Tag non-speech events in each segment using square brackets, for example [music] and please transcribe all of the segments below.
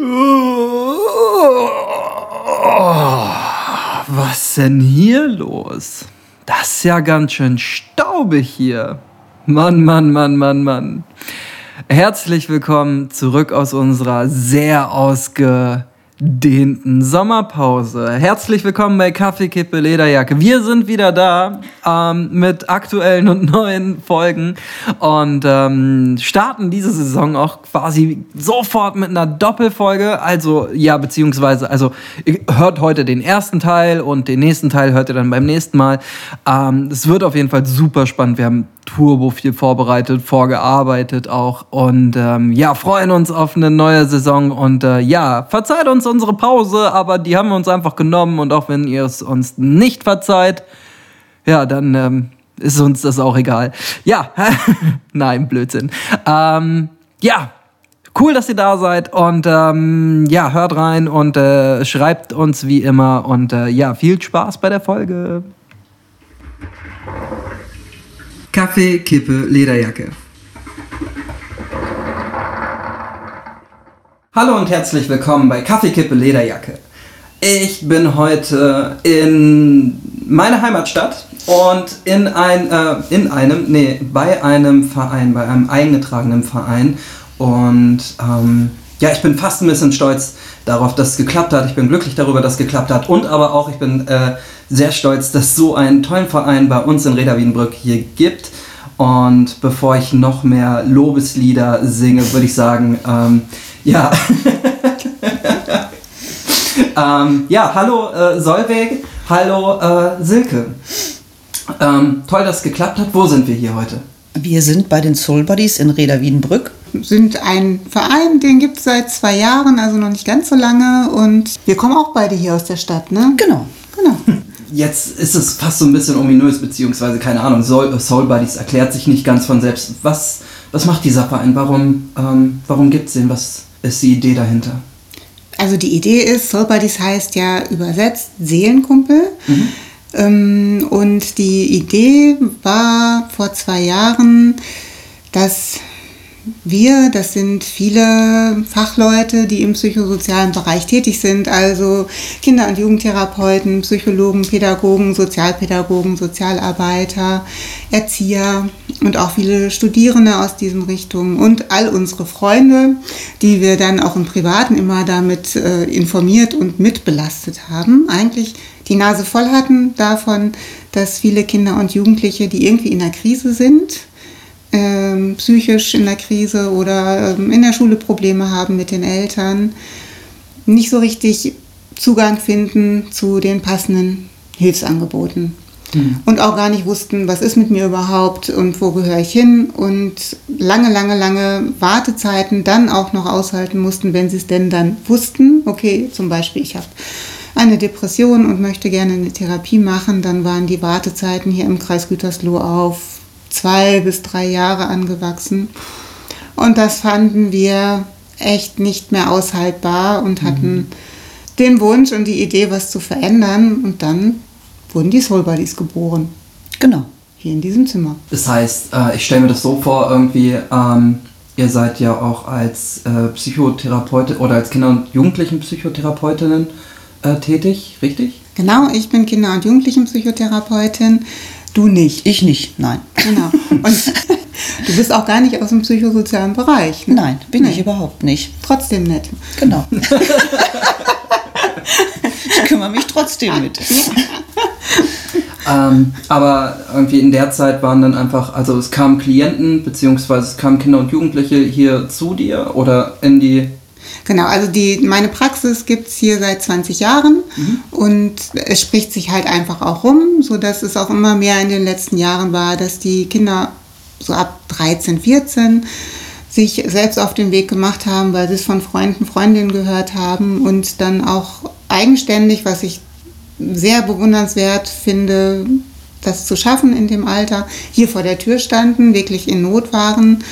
Was denn hier los? Das ist ja ganz schön staubig hier. Mann, Mann, Mann, Mann, Mann. Herzlich willkommen zurück aus unserer sehr ausge dehnten Sommerpause. Herzlich willkommen bei Kaffeekippe Lederjacke. Wir sind wieder da ähm, mit aktuellen und neuen Folgen und ähm, starten diese Saison auch quasi sofort mit einer Doppelfolge. Also ja, beziehungsweise, also hört heute den ersten Teil und den nächsten Teil hört ihr dann beim nächsten Mal. Ähm, es wird auf jeden Fall super spannend. Wir haben turbo viel vorbereitet, vorgearbeitet auch und ähm, ja, freuen uns auf eine neue Saison und äh, ja, verzeiht uns unsere Pause, aber die haben wir uns einfach genommen und auch wenn ihr es uns nicht verzeiht, ja, dann ähm, ist uns das auch egal. Ja, [laughs] nein, Blödsinn. Ähm, ja, cool, dass ihr da seid und ähm, ja, hört rein und äh, schreibt uns wie immer und äh, ja, viel Spaß bei der Folge. Kaffee, Kippe, Lederjacke. Hallo und herzlich willkommen bei Kaffee, Kippe, Lederjacke. Ich bin heute in meiner Heimatstadt und in, ein, äh, in einem, nee, bei einem Verein, bei einem eingetragenen Verein. Und ähm, ja, ich bin fast ein bisschen stolz darauf, dass es geklappt hat. Ich bin glücklich darüber, dass es geklappt hat. Und aber auch, ich bin äh, sehr stolz, dass es so einen tollen Verein bei uns in Reda Wiedenbrück hier gibt. Und bevor ich noch mehr Lobeslieder singe, würde ich sagen, ähm, ja. [laughs] ähm, ja, hallo äh, Solveig, hallo äh, Silke. Ähm, toll, dass es geklappt hat. Wo sind wir hier heute? Wir sind bei den Soul Buddies in Reda Wiedenbrück. Sind ein Verein, den gibt es seit zwei Jahren, also noch nicht ganz so lange. Und wir kommen auch beide hier aus der Stadt, ne? Genau. Genau. Jetzt ist es fast so ein bisschen ominös, beziehungsweise keine Ahnung, Soul, Soul Buddies erklärt sich nicht ganz von selbst. Was, was macht dieser Verein? Warum, ähm, warum gibt es den? Was ist die Idee dahinter? Also die Idee ist, Soul Buddies heißt ja übersetzt Seelenkumpel. Mhm. Ähm, und die Idee war vor zwei Jahren, dass wir, das sind viele Fachleute, die im psychosozialen Bereich tätig sind, also Kinder- und Jugendtherapeuten, Psychologen, Pädagogen, Sozialpädagogen, Sozialarbeiter, Erzieher und auch viele Studierende aus diesen Richtungen und all unsere Freunde, die wir dann auch im Privaten immer damit äh, informiert und mitbelastet haben, eigentlich die Nase voll hatten davon, dass viele Kinder und Jugendliche, die irgendwie in der Krise sind, ähm, psychisch in der Krise oder ähm, in der Schule Probleme haben mit den Eltern, nicht so richtig Zugang finden zu den passenden Hilfsangeboten. Mhm. Und auch gar nicht wussten, was ist mit mir überhaupt und wo gehöre ich hin. Und lange, lange, lange Wartezeiten dann auch noch aushalten mussten, wenn sie es denn dann wussten. Okay, zum Beispiel, ich habe eine Depression und möchte gerne eine Therapie machen, dann waren die Wartezeiten hier im Kreis Gütersloh auf zwei bis drei Jahre angewachsen. Und das fanden wir echt nicht mehr aushaltbar und hatten den Wunsch und die Idee, was zu verändern. Und dann wurden die Soul Buddies geboren. Genau. Hier in diesem Zimmer. Das heißt, äh, ich stelle mir das so vor, irgendwie, ähm, ihr seid ja auch als äh, Psychotherapeut oder als Kinder- und Jugendlichen-Psychotherapeutinnen äh, tätig, richtig? Genau, ich bin Kinder- und Jugendlichenpsychotherapeutin. Du nicht. Ich nicht, nein. Genau. Und [laughs] du bist auch gar nicht aus dem psychosozialen Bereich. Ne? Nein, bin Nee. ich überhaupt nicht. Trotzdem nett. Genau. [laughs] ich kümmere mich trotzdem mit. Ähm, aber irgendwie in der Zeit waren dann einfach, also es kamen Klienten, beziehungsweise es kamen Kinder und Jugendliche hier zu dir oder in die. Genau, also die, meine Praxis gibt es hier seit 20 Jahren und es spricht sich halt einfach auch rum, sodass es auch immer mehr in den letzten Jahren war, dass die Kinder so ab 13, 14 sich selbst auf den Weg gemacht haben, weil sie es von Freunden, Freundinnen gehört haben und dann auch eigenständig, was ich sehr bewundernswert finde, das zu schaffen in dem Alter, hier vor der Tür standen, wirklich in Not waren.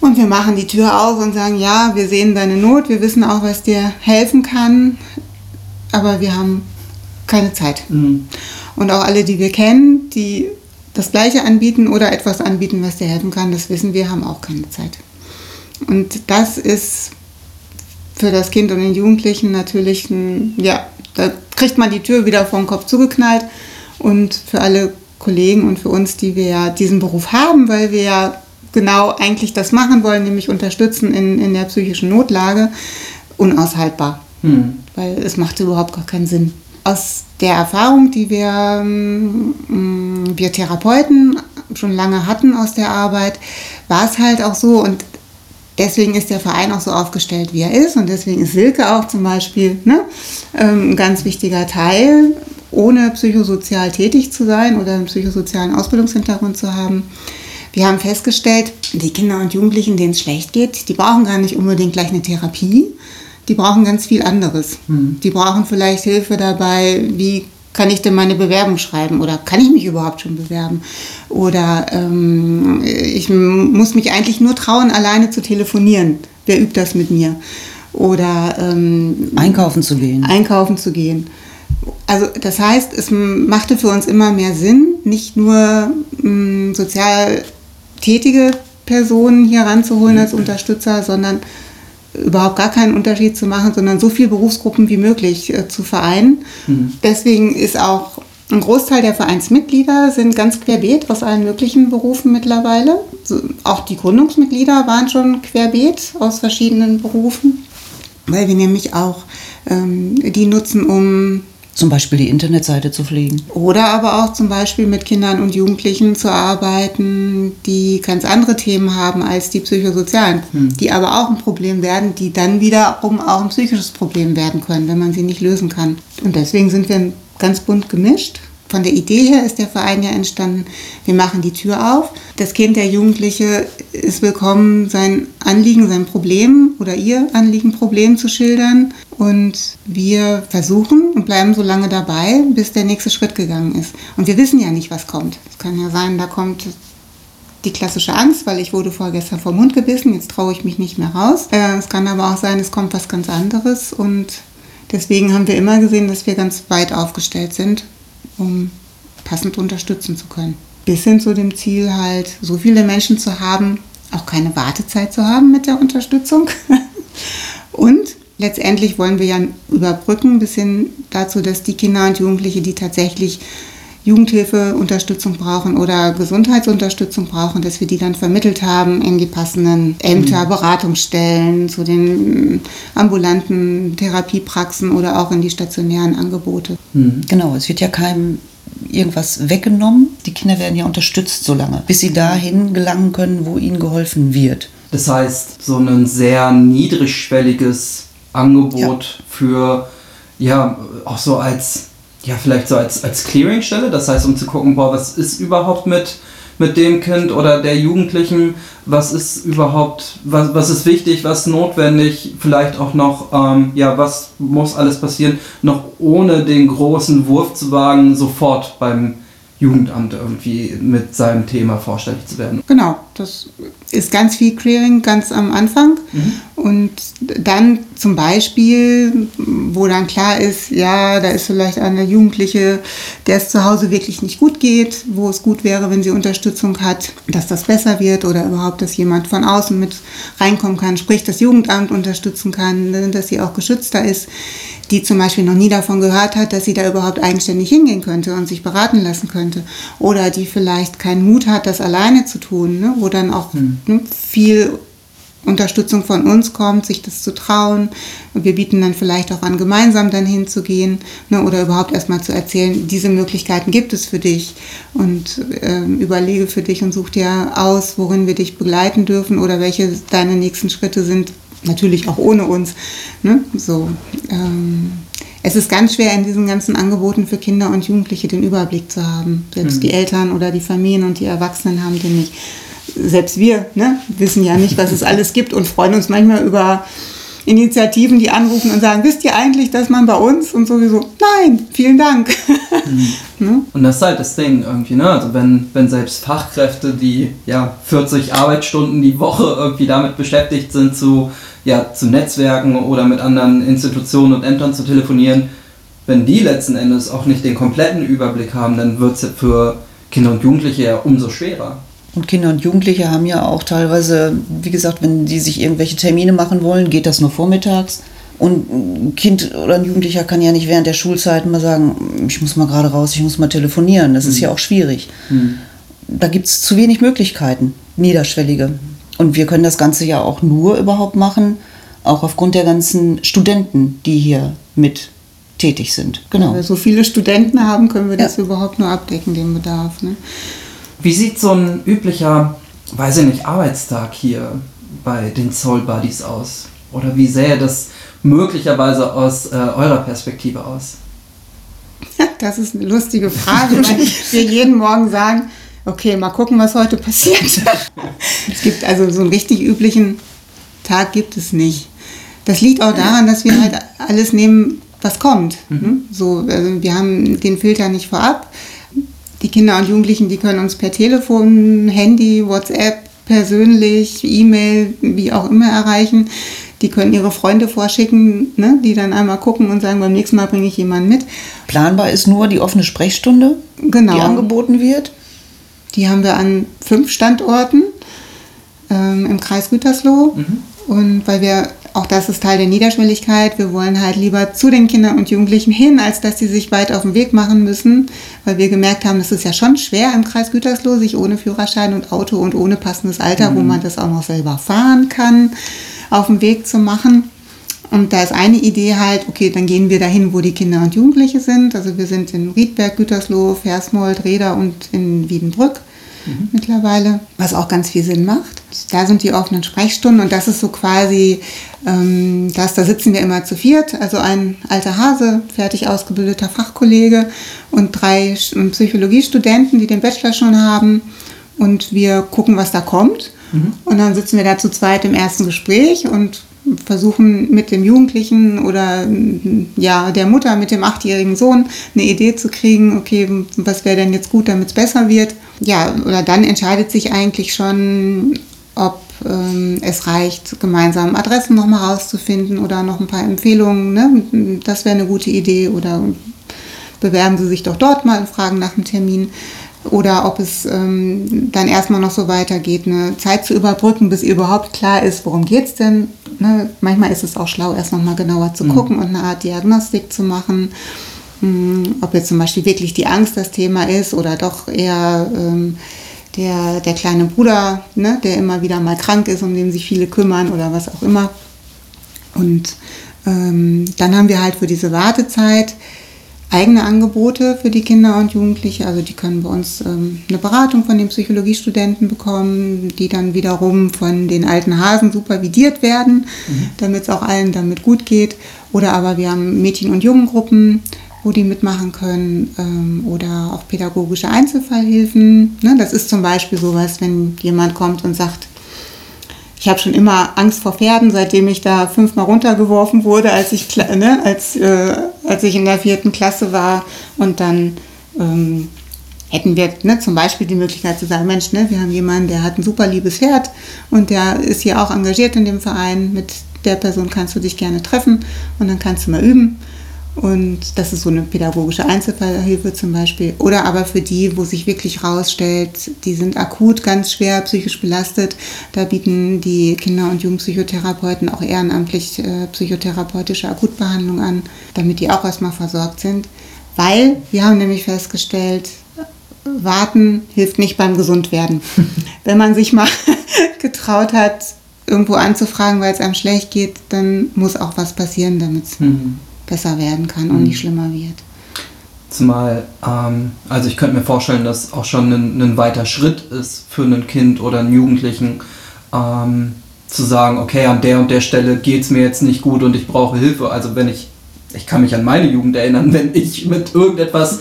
Und wir machen die Tür auf und sagen, ja, wir sehen deine Not, wir wissen auch, was dir helfen kann, aber wir haben keine Zeit. Mhm. Und auch alle, die wir kennen, die das Gleiche anbieten oder etwas anbieten, was dir helfen kann, das wissen wir, haben auch keine Zeit. Und das ist für das Kind und den Jugendlichen natürlich, ein, ja, da kriegt man die Tür wieder vor den Kopf zugeknallt. Und für alle Kollegen und für uns, die wir ja diesen Beruf haben, weil wir ja genau eigentlich das machen wollen, nämlich unterstützen in, in der psychischen Notlage, unaushaltbar. Hm. Weil es macht überhaupt gar keinen Sinn. Aus der Erfahrung, die wir, ähm, wir Therapeuten schon lange hatten aus der Arbeit, war es halt auch so und deswegen ist der Verein auch so aufgestellt, wie er ist und deswegen ist Silke auch zum Beispiel ne, ähm, ein ganz wichtiger Teil, ohne psychosozial tätig zu sein oder einen psychosozialen Ausbildungshintergrund zu haben. Wir haben festgestellt, die Kinder und Jugendlichen, denen es schlecht geht, die brauchen gar nicht unbedingt gleich eine Therapie, die brauchen ganz viel anderes. Hm. Die brauchen vielleicht Hilfe dabei, wie kann ich denn meine Bewerbung schreiben oder kann ich mich überhaupt schon bewerben? Oder ähm, ich muss mich eigentlich nur trauen, alleine zu telefonieren. Wer übt das mit mir? Oder ähm, einkaufen zu gehen. Einkaufen zu gehen. Also das heißt, es machte für uns immer mehr Sinn, nicht nur mh, sozial tätige Personen hier ranzuholen als Unterstützer, sondern überhaupt gar keinen Unterschied zu machen, sondern so viele Berufsgruppen wie möglich äh, zu vereinen. Mhm. Deswegen ist auch ein Großteil der Vereinsmitglieder sind ganz querbeet aus allen möglichen Berufen mittlerweile. So, auch die Gründungsmitglieder waren schon querbeet aus verschiedenen Berufen, weil wir nämlich auch ähm, die nutzen, um zum Beispiel die Internetseite zu pflegen. Oder aber auch zum Beispiel mit Kindern und Jugendlichen zu arbeiten, die ganz andere Themen haben als die psychosozialen, hm. die aber auch ein Problem werden, die dann wiederum auch ein psychisches Problem werden können, wenn man sie nicht lösen kann. Und deswegen sind wir ganz bunt gemischt von der Idee her ist der Verein ja entstanden, wir machen die Tür auf. Das Kind, der Jugendliche ist willkommen, sein Anliegen, sein Problem oder ihr Anliegen, Problem zu schildern. Und wir versuchen und bleiben so lange dabei, bis der nächste Schritt gegangen ist. Und wir wissen ja nicht, was kommt. Es kann ja sein, da kommt die klassische Angst, weil ich wurde vorgestern vom Mund gebissen, jetzt traue ich mich nicht mehr raus. Äh, es kann aber auch sein, es kommt was ganz anderes und deswegen haben wir immer gesehen, dass wir ganz weit aufgestellt sind um passend unterstützen zu können. Bis hin zu dem Ziel halt, so viele Menschen zu haben, auch keine Wartezeit zu haben mit der Unterstützung. [laughs] und letztendlich wollen wir ja überbrücken bis hin dazu, dass die Kinder und Jugendliche, die tatsächlich Jugendhilfeunterstützung brauchen oder Gesundheitsunterstützung brauchen, dass wir die dann vermittelt haben in die passenden Ämter, mhm. Beratungsstellen, zu den ambulanten Therapiepraxen oder auch in die stationären Angebote. Mhm. Genau, es wird ja keinem irgendwas weggenommen. Die Kinder werden ja unterstützt so lange, bis sie dahin gelangen können, wo ihnen geholfen wird. Das heißt, so ein sehr niedrigschwelliges Angebot ja. für, ja, auch so als ja, vielleicht so als, als Clearingstelle, das heißt, um zu gucken, boah, was ist überhaupt mit, mit dem Kind oder der Jugendlichen, was ist überhaupt, was, was ist wichtig, was notwendig, vielleicht auch noch, ähm, ja, was muss alles passieren, noch ohne den großen Wurf zu wagen, sofort beim Jugendamt irgendwie mit seinem Thema vorstellig zu werden. Genau, das ist ganz viel Clearing ganz am Anfang. Mhm. Und dann zum Beispiel, wo dann klar ist, ja, da ist vielleicht eine Jugendliche, der es zu Hause wirklich nicht gut geht, wo es gut wäre, wenn sie Unterstützung hat, dass das besser wird oder überhaupt, dass jemand von außen mit reinkommen kann, sprich das Jugendamt unterstützen kann, dass sie auch geschützter ist die zum Beispiel noch nie davon gehört hat, dass sie da überhaupt eigenständig hingehen könnte und sich beraten lassen könnte. Oder die vielleicht keinen Mut hat, das alleine zu tun, ne? wo dann auch hm. ne, viel Unterstützung von uns kommt, sich das zu trauen. Und wir bieten dann vielleicht auch an, gemeinsam dann hinzugehen ne, oder überhaupt erstmal zu erzählen, diese Möglichkeiten gibt es für dich und äh, überlege für dich und such dir aus, worin wir dich begleiten dürfen oder welche deine nächsten Schritte sind, natürlich auch ohne uns. Ne? So, ähm, es ist ganz schwer, in diesen ganzen Angeboten für Kinder und Jugendliche den Überblick zu haben. Selbst mhm. die Eltern oder die Familien und die Erwachsenen haben den nicht. Selbst wir ne, wissen ja nicht, was es alles gibt und freuen uns manchmal über Initiativen, die anrufen und sagen, wisst ihr eigentlich, dass man bei uns und sowieso, nein, vielen Dank. Mhm. [laughs] ne? Und das ist halt das Ding irgendwie, ne? Also wenn, wenn selbst Fachkräfte, die ja 40 Arbeitsstunden die Woche irgendwie damit beschäftigt sind, zu, ja, zu Netzwerken oder mit anderen Institutionen und Ämtern zu telefonieren, wenn die letzten Endes auch nicht den kompletten Überblick haben, dann wird es für Kinder und Jugendliche ja umso schwerer. Und Kinder und Jugendliche haben ja auch teilweise, wie gesagt, wenn die sich irgendwelche Termine machen wollen, geht das nur vormittags. Und ein Kind oder ein Jugendlicher kann ja nicht während der Schulzeit mal sagen, ich muss mal gerade raus, ich muss mal telefonieren. Das ist ja auch schwierig. Da gibt es zu wenig Möglichkeiten, niederschwellige. Und wir können das Ganze ja auch nur überhaupt machen, auch aufgrund der ganzen Studenten, die hier mit tätig sind. Wenn wir so viele Studenten haben, können wir das überhaupt nur abdecken, den Bedarf. Ne? Wie sieht so ein üblicher, weiß ich nicht, Arbeitstag hier bei den Soul Buddies aus? Oder wie sähe das möglicherweise aus äh, eurer Perspektive aus? [laughs] Das ist eine lustige Frage, weil wir jeden Morgen sagen, okay, mal gucken, was heute passiert. [laughs] es gibt also so einen richtig üblichen Tag gibt es nicht. Das liegt auch daran, dass wir halt alles nehmen, was kommt. Mhm. So, also wir haben den Filter nicht vorab. Die Kinder und Jugendlichen, die können uns per Telefon, Handy, WhatsApp, persönlich, E-Mail, wie auch immer erreichen. Die können ihre Freunde vorschicken, ne, die dann einmal gucken und sagen, beim nächsten Mal bringe ich jemanden mit. Planbar ist nur die offene Sprechstunde, genau. die angeboten wird. Die haben wir an fünf Standorten ähm, im Kreis Gütersloh. Mhm. Und weil wir, auch das ist Teil der Niederschwelligkeit, wir wollen halt lieber zu den Kindern und Jugendlichen hin, als dass sie sich weit auf den Weg machen müssen, weil wir gemerkt haben, das ist ja schon schwer im Kreis Gütersloh, sich ohne Führerschein und Auto und ohne passendes Alter, mhm. wo man das auch noch selber fahren kann, auf den Weg zu machen. Und da ist eine Idee halt, okay, dann gehen wir dahin, wo die Kinder und Jugendliche sind. Also wir sind in Riedberg, Gütersloh, Versmold, Reda und in Wiedenbrück mhm. mittlerweile, was auch ganz viel Sinn macht. Da sind die offenen Sprechstunden und das ist so quasi, ähm, das, da sitzen wir immer zu viert, also ein alter Hase, fertig ausgebildeter Fachkollege und drei Psychologiestudenten, die den Bachelor schon haben und wir gucken, was da kommt. Mhm. Und dann sitzen wir da zu zweit im ersten Gespräch und versuchen mit dem Jugendlichen oder ja der Mutter mit dem achtjährigen Sohn eine Idee zu kriegen, okay, was wäre denn jetzt gut, damit es besser wird. Ja, oder dann entscheidet sich eigentlich schon, ob ähm, es reicht, gemeinsam Adressen nochmal rauszufinden oder noch ein paar Empfehlungen. Ne? Das wäre eine gute Idee oder bewerben Sie sich doch dort mal und fragen nach einem Termin oder ob es ähm, dann erstmal noch so weitergeht, eine Zeit zu überbrücken, bis überhaupt klar ist, worum geht es denn. Ne? Manchmal ist es auch schlau, erst nochmal genauer zu mhm. gucken und eine Art Diagnostik zu machen. Mhm, ob jetzt zum Beispiel wirklich die Angst das Thema ist oder doch eher ähm, der, der kleine Bruder, ne? der immer wieder mal krank ist, um den sich viele kümmern oder was auch immer. Und ähm, dann haben wir halt für diese Wartezeit eigene Angebote für die Kinder und Jugendliche. Also die können bei uns ähm, eine Beratung von den Psychologiestudenten bekommen, die dann wiederum von den alten Hasen supervidiert werden, mhm. damit es auch allen damit gut geht. Oder aber wir haben Mädchen- und Jungengruppen, wo die mitmachen können. Ähm, oder auch pädagogische Einzelfallhilfen. Ne? Das ist zum Beispiel sowas, wenn jemand kommt und sagt, ich habe schon immer Angst vor Pferden, seitdem ich da fünfmal runtergeworfen wurde, als ich, ne, als, äh, als ich in der vierten Klasse war. Und dann ähm, hätten wir ne, zum Beispiel die Möglichkeit zu sagen, Mensch, ne, wir haben jemanden, der hat ein super liebes Pferd und der ist hier auch engagiert in dem Verein. Mit der Person kannst du dich gerne treffen und dann kannst du mal üben. Und das ist so eine pädagogische Einzelfallhilfe zum Beispiel. Oder aber für die, wo sich wirklich rausstellt, die sind akut ganz schwer psychisch belastet. Da bieten die Kinder- und Jugendpsychotherapeuten auch ehrenamtlich äh, psychotherapeutische Akutbehandlung an, damit die auch erstmal versorgt sind. Weil wir haben nämlich festgestellt, warten hilft nicht beim Gesundwerden. [laughs] Wenn man sich mal [laughs] getraut hat, irgendwo anzufragen, weil es einem schlecht geht, dann muss auch was passieren, damit es mhm besser werden kann und nicht mhm. schlimmer wird. Zumal, ähm, also ich könnte mir vorstellen, dass auch schon ein, ein weiter Schritt ist für ein Kind oder einen Jugendlichen, ähm, zu sagen, okay, an der und der Stelle geht es mir jetzt nicht gut und ich brauche Hilfe. Also wenn ich, ich kann mich an meine Jugend erinnern, [laughs] wenn ich mit irgendetwas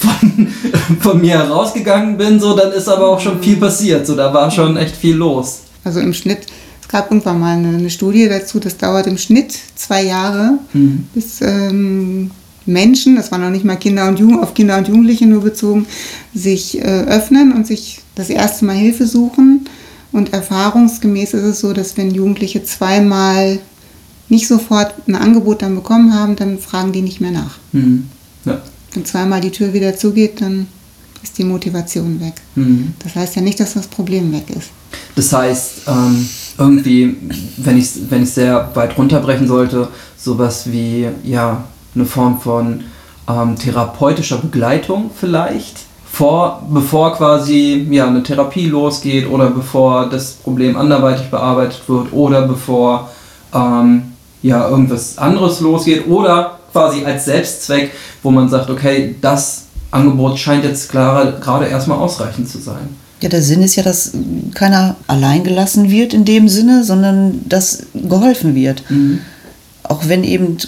von, [laughs] von mir herausgegangen bin, so, dann ist aber auch schon viel passiert. So, da war schon echt viel los. Also im Schnitt es gab irgendwann mal eine, eine Studie dazu, das dauert im Schnitt zwei Jahre, mhm. bis ähm, Menschen, das waren noch nicht mal Kinder und Jugend, auf Kinder und Jugendliche nur bezogen, sich äh, öffnen und sich das erste Mal Hilfe suchen. Und erfahrungsgemäß ist es so, dass wenn Jugendliche zweimal nicht sofort ein Angebot dann bekommen haben, dann fragen die nicht mehr nach. Mhm. Ja. Wenn zweimal die Tür wieder zugeht, dann ist die Motivation weg. Mhm. Das heißt ja nicht, dass das Problem weg ist. Das heißt, ähm, irgendwie, wenn ich wenn sehr weit runterbrechen sollte, sowas wie ja eine Form von ähm, therapeutischer Begleitung vielleicht, vor, bevor quasi ja eine Therapie losgeht oder bevor das Problem anderweitig bearbeitet wird oder bevor ähm, ja irgendwas anderes losgeht oder quasi als Selbstzweck, wo man sagt, okay, das Angebot scheint jetzt klar, gerade erstmal ausreichend zu sein. Ja, der Sinn ist ja, dass keiner allein gelassen wird in dem Sinne, sondern dass geholfen wird. Auch wenn eben,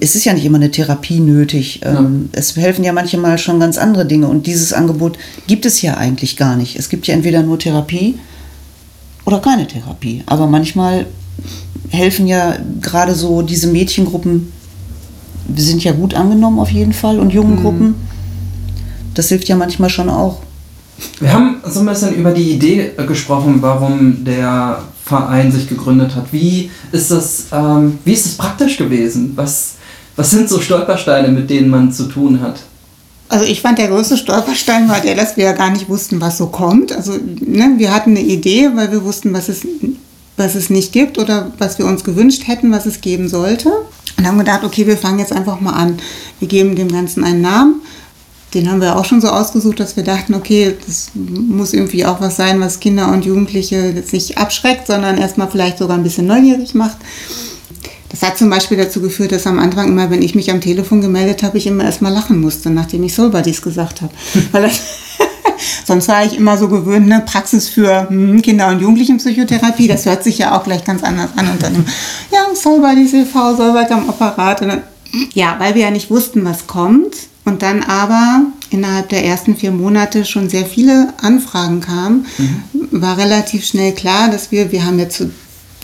es ist ja nicht immer eine Therapie nötig. Ähm, Es helfen ja manchmal schon ganz andere Dinge. Und dieses Angebot gibt es ja eigentlich gar nicht. Es gibt ja entweder nur Therapie oder keine Therapie. Aber manchmal helfen ja gerade so diese Mädchengruppen, wir sind ja gut angenommen auf jeden Fall, und jungen Gruppen. Das hilft ja manchmal schon auch. Wir haben so ein bisschen über die Idee äh, gesprochen, warum der Verein sich gegründet hat. Wie ist das, ähm, wie ist das praktisch gewesen? Was, was sind so Stolpersteine, mit denen man zu tun hat? Also ich fand der größte Stolperstein war der, dass wir ja gar nicht wussten, was so kommt. Also ne, wir hatten eine Idee, weil wir wussten, was es, was es nicht gibt oder was wir uns gewünscht hätten, was es geben sollte. Und haben gedacht, okay, wir fangen jetzt einfach mal an. Wir geben dem Ganzen einen Namen. Den haben wir auch schon so ausgesucht, dass wir dachten, okay, das muss irgendwie auch was sein, was Kinder und Jugendliche jetzt nicht abschreckt, sondern erstmal vielleicht sogar ein bisschen neugierig macht. Das hat zum Beispiel dazu geführt, dass am Anfang immer, wenn ich mich am Telefon gemeldet habe, ich immer erstmal lachen musste, nachdem ich Soul Buddies gesagt habe. [laughs] Weil das, [laughs] sonst war ich immer so gewöhnt, eine Praxis für hm, Kinder- und Jugendlichenpsychotherapie. Das hört sich ja auch gleich ganz anders an. Und dann, ja, Soul Buddies e.V., Soul Buddies am Apparat. Dann, ja, weil wir ja nicht wussten, was kommt. Und dann aber innerhalb der ersten vier Monate schon sehr viele Anfragen kamen, war relativ schnell klar, dass wir, wir haben jetzt zu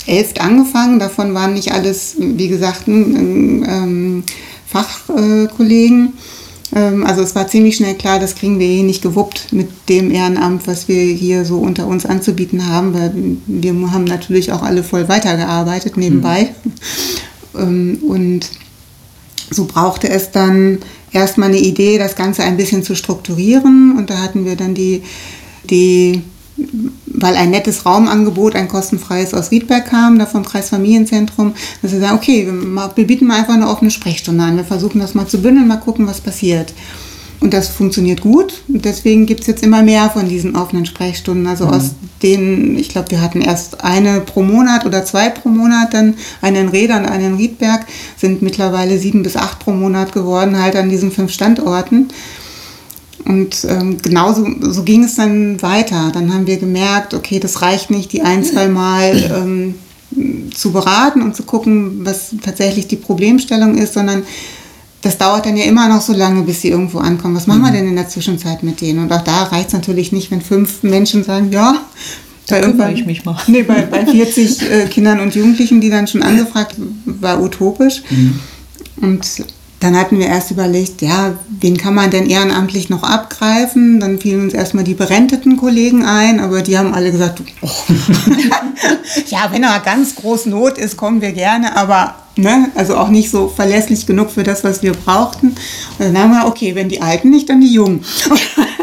elf angefangen, davon waren nicht alles, wie gesagt, ähm, Fachkollegen. Ähm, also es war ziemlich schnell klar, das kriegen wir hier nicht gewuppt mit dem Ehrenamt, was wir hier so unter uns anzubieten haben, weil wir haben natürlich auch alle voll weitergearbeitet nebenbei. Ähm, Und so brauchte es dann erstmal eine Idee, das Ganze ein bisschen zu strukturieren. Und da hatten wir dann die, die weil ein nettes Raumangebot, ein kostenfreies aus Riedberg kam, da vom Kreisfamilienzentrum, dass wir sagen, okay, wir, bieten mal einfach eine offene Sprechstunde an. Wir versuchen das mal zu bündeln, mal gucken, was passiert. Und das funktioniert gut. Und deswegen gibt es jetzt immer mehr von diesen offenen Sprechstunden. Also aus denen, ich glaube, wir hatten erst eine pro Monat oder zwei pro Monat, dann eine in Reda und eine in Riedberg, sind mittlerweile sieben bis acht pro Monat geworden, halt an diesen fünf Standorten. Und ähm, genauso so ging es dann weiter. Dann haben wir gemerkt, okay, das reicht nicht, die ein, zwei Mal ähm, zu beraten und zu gucken, was tatsächlich die Problemstellung ist, sondern das dauert dann ja immer noch so lange, bis sie irgendwo ankommen. Was machen wir denn in der Zwischenzeit mit denen? Und auch da reicht es natürlich nicht, wenn fünf Menschen sagen, ja, da kümmere ich mich mal. [laughs] Nee, bei, bei [laughs] 40 äh, Kindern und Jugendlichen, die dann schon angefragt, war utopisch. Und dann hatten wir erst überlegt, ja, wen kann man denn ehrenamtlich noch abgreifen? Dann fielen uns erstmal die berenteten Kollegen ein, aber die haben alle gesagt, oh. [laughs] ja, wenn er ganz groß Not ist, kommen wir gerne, aber ne, also auch nicht so verlässlich genug für das, was wir brauchten. Und dann haben wir, okay, wenn die Alten nicht, dann die Jungen.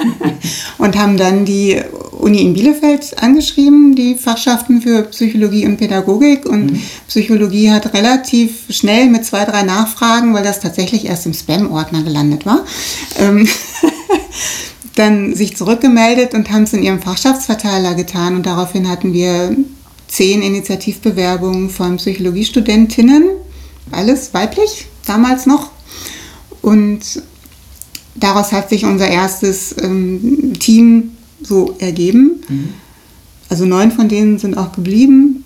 [laughs] und haben dann die Uni in Bielefeld angeschrieben, die Fachschaften für Psychologie und Pädagogik. Und Psychologie hat relativ schnell mit zwei, drei Nachfragen, weil das tatsächlich erst im Spam-Ordner gelandet war, ähm, [laughs] dann sich zurückgemeldet und haben es in ihrem Fachschaftsverteiler getan. Und daraufhin hatten wir zehn Initiativbewerbungen von Psychologiestudentinnen, alles weiblich, damals noch. Und daraus hat sich unser erstes ähm, Team so ergeben. Also neun von denen sind auch geblieben.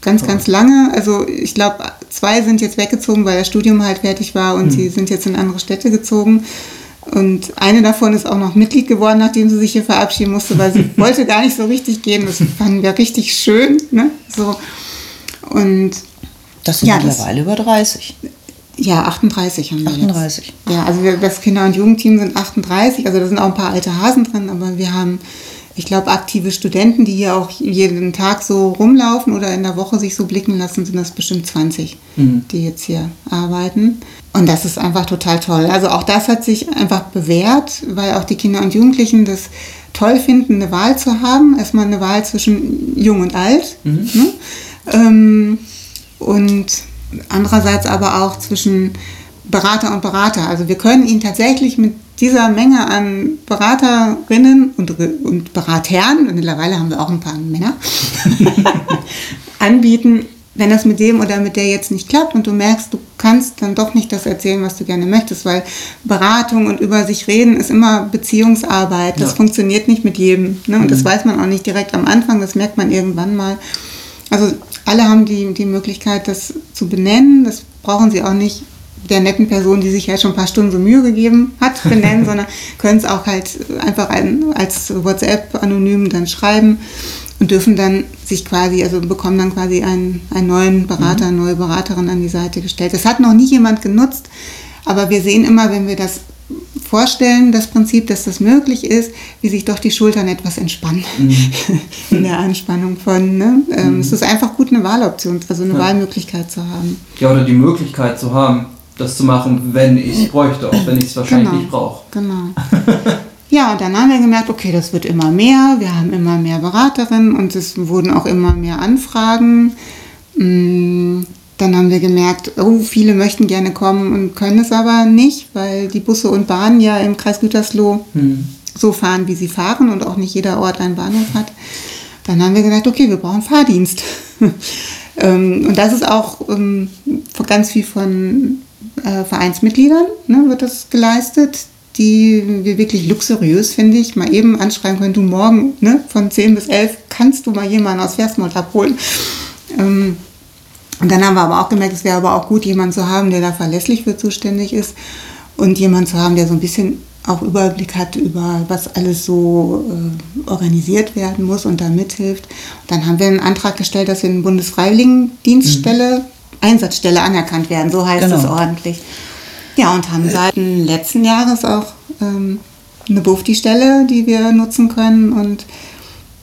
Ganz, ganz lange. Also ich glaube, zwei sind jetzt weggezogen, weil das Studium halt fertig war und sie sind jetzt in andere Städte gezogen. Und eine davon ist auch noch Mitglied geworden, nachdem sie sich hier verabschieden musste, weil sie [laughs] wollte gar nicht so richtig gehen. Das fanden wir richtig schön. Ne? So. Und Das sind Ja, das- mittlerweile über 30. ja, 38 haben wir 38. Jetzt. Ja, also wir, das Kinder- und Jugendteam sind 38, also da sind auch ein paar alte Hasen drin, aber wir haben ich glaube, aktive Studenten, die hier auch jeden Tag so rumlaufen oder in der Woche sich so blicken lassen, sind das bestimmt 20, mhm. die jetzt hier arbeiten. Und das ist einfach total toll. Also auch das hat sich einfach bewährt, weil auch die Kinder und Jugendlichen das toll finden, eine Wahl zu haben. Erstmal eine Wahl zwischen jung und alt. Mhm. Ne? Ähm, und andererseits aber auch zwischen Berater und Berater. Also wir können ihnen tatsächlich mit dieser Menge an Beraterinnen und, und Beratern, und mittlerweile haben wir auch ein paar Männer, [laughs] anbieten, wenn das mit dem oder mit der jetzt nicht klappt und du merkst, du kannst dann doch nicht das erzählen, was du gerne möchtest, weil Beratung und über sich reden ist immer Beziehungsarbeit. Das ja. funktioniert nicht mit jedem. Ne? Und mhm. das weiß man auch nicht direkt am Anfang, das merkt man irgendwann mal. Also alle haben die, die Möglichkeit, das zu benennen. Das brauchen sie auch nicht der netten Person, die sich ja schon ein paar Stunden so Mühe gegeben hat, [laughs] benennen, sondern können es auch halt einfach ein, als WhatsApp anonym dann schreiben und dürfen dann sich quasi, also bekommen dann quasi einen, einen neuen Berater, eine neue Beraterin an die Seite gestellt. Das hat noch nie jemand genutzt, aber wir sehen immer, wenn wir das vorstellen, das Prinzip, dass das möglich ist, wie sich doch die Schultern etwas entspannen mhm. [laughs] in der Anspannung von. Ne? Ähm, mhm. Es ist einfach gut, eine Wahloption, also eine ja. Wahlmöglichkeit zu haben. Ja, oder die Möglichkeit zu haben, das zu machen, wenn ich es bräuchte, auch wenn ich es wahrscheinlich genau, nicht brauche. Genau. [laughs] ja, und dann haben wir gemerkt, okay, das wird immer mehr, wir haben immer mehr Beraterinnen und es wurden auch immer mehr Anfragen. Dann haben wir gemerkt, oh, viele möchten gerne kommen und können es aber nicht, weil die Busse und Bahnen ja im Kreis Gütersloh hm. so fahren, wie sie fahren und auch nicht jeder Ort einen Bahnhof hat. Dann haben wir gedacht, okay, wir brauchen Fahrdienst. [laughs] Ähm, und das ist auch ähm, ganz viel von äh, Vereinsmitgliedern ne, wird das geleistet, die wir wirklich luxuriös, finde ich, mal eben anschreiben können, du morgen ne, von 10 bis 11 kannst du mal jemanden aus Versmold abholen. Und dann haben wir aber auch gemerkt, es wäre aber auch gut, jemanden zu haben, der da verlässlich für zuständig ist und jemanden zu haben, der so ein bisschen auch Überblick hat über, was alles so äh, organisiert werden muss und da mithilft. Und dann haben wir einen Antrag gestellt, dass wir eine Bundesfreiwilligendienststelle mhm. Einsatzstelle anerkannt werden, so heißt genau. es ordentlich. Ja, und haben seit letzten Jahres auch ähm, eine Bufti-Stelle, die wir nutzen können und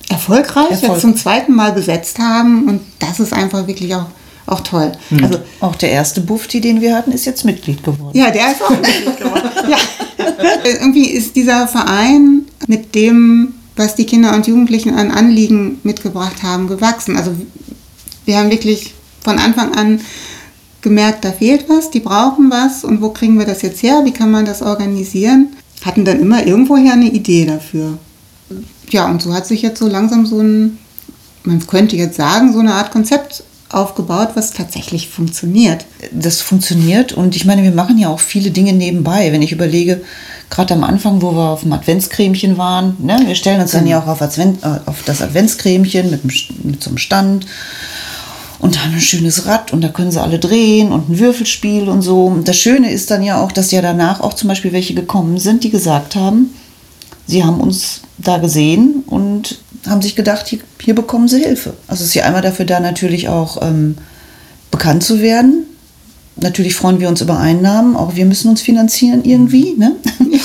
erfolgreich Erfolg. jetzt zum zweiten Mal besetzt haben. Und das ist einfach wirklich auch, auch toll. Hm. Also auch der erste Bufti, den wir hatten, ist jetzt Mitglied geworden. Ja, der ist auch Mitglied [laughs] geworden. ja. Irgendwie ist dieser Verein mit dem, was die Kinder und Jugendlichen an Anliegen mitgebracht haben, gewachsen. Also wir haben wirklich von Anfang an gemerkt, da fehlt was, die brauchen was und wo kriegen wir das jetzt her, wie kann man das organisieren? Hatten dann immer irgendwoher eine Idee dafür. Ja, und so hat sich jetzt so langsam so ein, man könnte jetzt sagen, so eine Art Konzept aufgebaut, was tatsächlich funktioniert. Das funktioniert und ich meine, wir machen ja auch viele Dinge nebenbei. Wenn ich überlege, gerade am Anfang, wo wir auf dem Adventscremchen waren, ne, wir stellen uns dann ja auch auf, Advent, äh, auf das Adventscremchen mit, mit so einem Stand und dann ein schönes Rad und da können sie alle drehen und ein Würfelspiel und so. Und das Schöne ist dann ja auch, dass ja danach auch zum Beispiel welche gekommen sind, die gesagt haben, sie haben uns da gesehen und haben sich gedacht, hier, hier bekommen sie Hilfe. Also es ist ja einmal dafür da natürlich auch ähm, bekannt zu werden. Natürlich freuen wir uns über Einnahmen, auch wir müssen uns finanzieren irgendwie. Ne? Ja.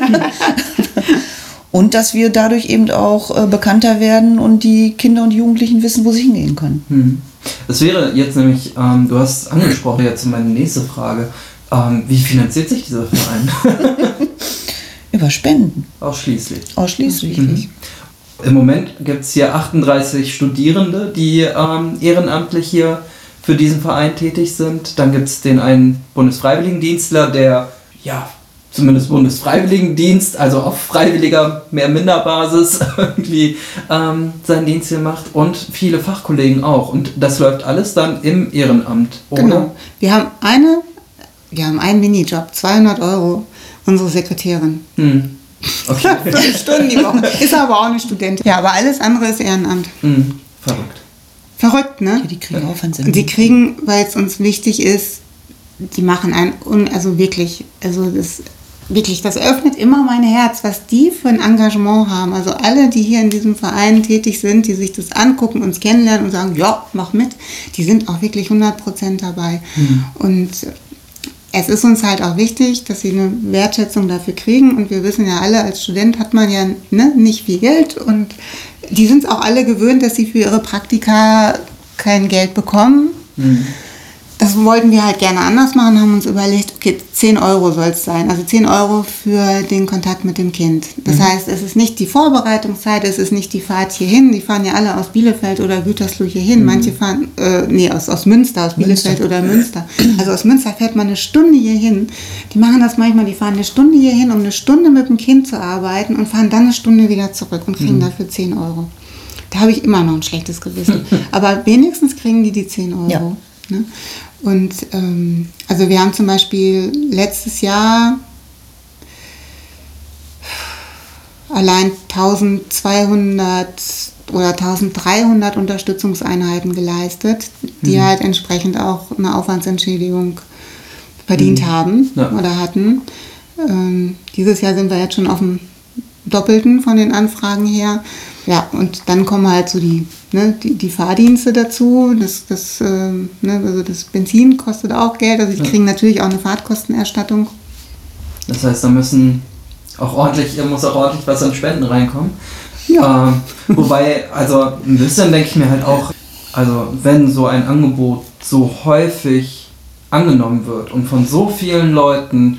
[laughs] Und dass wir dadurch eben auch äh, bekannter werden und die Kinder und Jugendlichen wissen, wo sie hingehen können. Hm. Das wäre jetzt nämlich, ähm, du hast angesprochen, jetzt meine nächste Frage. Ähm, wie finanziert sich dieser Verein? [laughs] Über Spenden. Ausschließlich. Ausschließlich. Mhm. Im Moment gibt es hier 38 Studierende, die ähm, ehrenamtlich hier für diesen Verein tätig sind. Dann gibt es den einen Bundesfreiwilligendienstler, der ja zumindest Bundesfreiwilligendienst, also auf freiwilliger, mehr minder Basis [laughs] irgendwie ähm, seinen Dienst hier macht und viele Fachkollegen auch. Und das läuft alles dann im Ehrenamt, oder? Genau. Wir haben eine, wir haben einen Minijob, 200 Euro, unsere Sekretärin. Hm. Okay. [laughs] Fünf Stunden die Woche. Ist aber auch eine Studentin. Ja, aber alles andere ist Ehrenamt. Hm. Verrückt. Verrückt, ne? Ja, die kriegen Aufwands. Die kriegen, weil es uns wichtig ist, die machen ein, also wirklich, also das wirklich, das öffnet immer mein Herz, was die für ein Engagement haben. Also alle, die hier in diesem Verein tätig sind, die sich das angucken, uns kennenlernen und sagen, ja, mach mit, die sind auch wirklich 100% dabei. Mhm. Und es ist uns halt auch wichtig, dass sie eine Wertschätzung dafür kriegen. Und wir wissen ja alle, als Student hat man ja ne, nicht viel Geld. Und die sind es auch alle gewöhnt, dass sie für ihre Praktika kein Geld bekommen. Mhm das wollten wir halt gerne anders machen, haben uns überlegt, okay, 10 Euro soll es sein. Also 10 Euro für den Kontakt mit dem Kind. Das mhm. heißt, es ist nicht die Vorbereitungszeit, es ist nicht die Fahrt hierhin. Die fahren ja alle aus Bielefeld oder Gütersloh hierhin. Mhm. Manche fahren, äh, nee, aus, aus Münster, aus Bielefeld Münster. oder Münster. Also aus Münster fährt man eine Stunde hierhin. Die machen das manchmal, die fahren eine Stunde hierhin, um eine Stunde mit dem Kind zu arbeiten und fahren dann eine Stunde wieder zurück und kriegen mhm. dafür 10 Euro. Da habe ich immer noch ein schlechtes Gewissen. [laughs] Aber wenigstens kriegen die die 10 Euro. Ja. Ne? Und ähm, also wir haben zum Beispiel letztes Jahr allein 1200 oder 1300 Unterstützungseinheiten geleistet, die mhm. halt entsprechend auch eine Aufwandsentschädigung verdient mhm. haben ja. oder hatten. Ähm, dieses Jahr sind wir jetzt schon auf dem Doppelten von den Anfragen her. Ja, und dann kommen halt so die, ne, die, die Fahrdienste dazu. Das, das, äh, ne, also das Benzin kostet auch Geld. Also die ja. kriegen natürlich auch eine Fahrtkostenerstattung. Das heißt, da müssen auch ordentlich, muss auch ordentlich was an Spenden reinkommen. Ja. Äh, wobei, also ein bisschen denke ich mir halt auch, also wenn so ein Angebot so häufig angenommen wird und von so vielen Leuten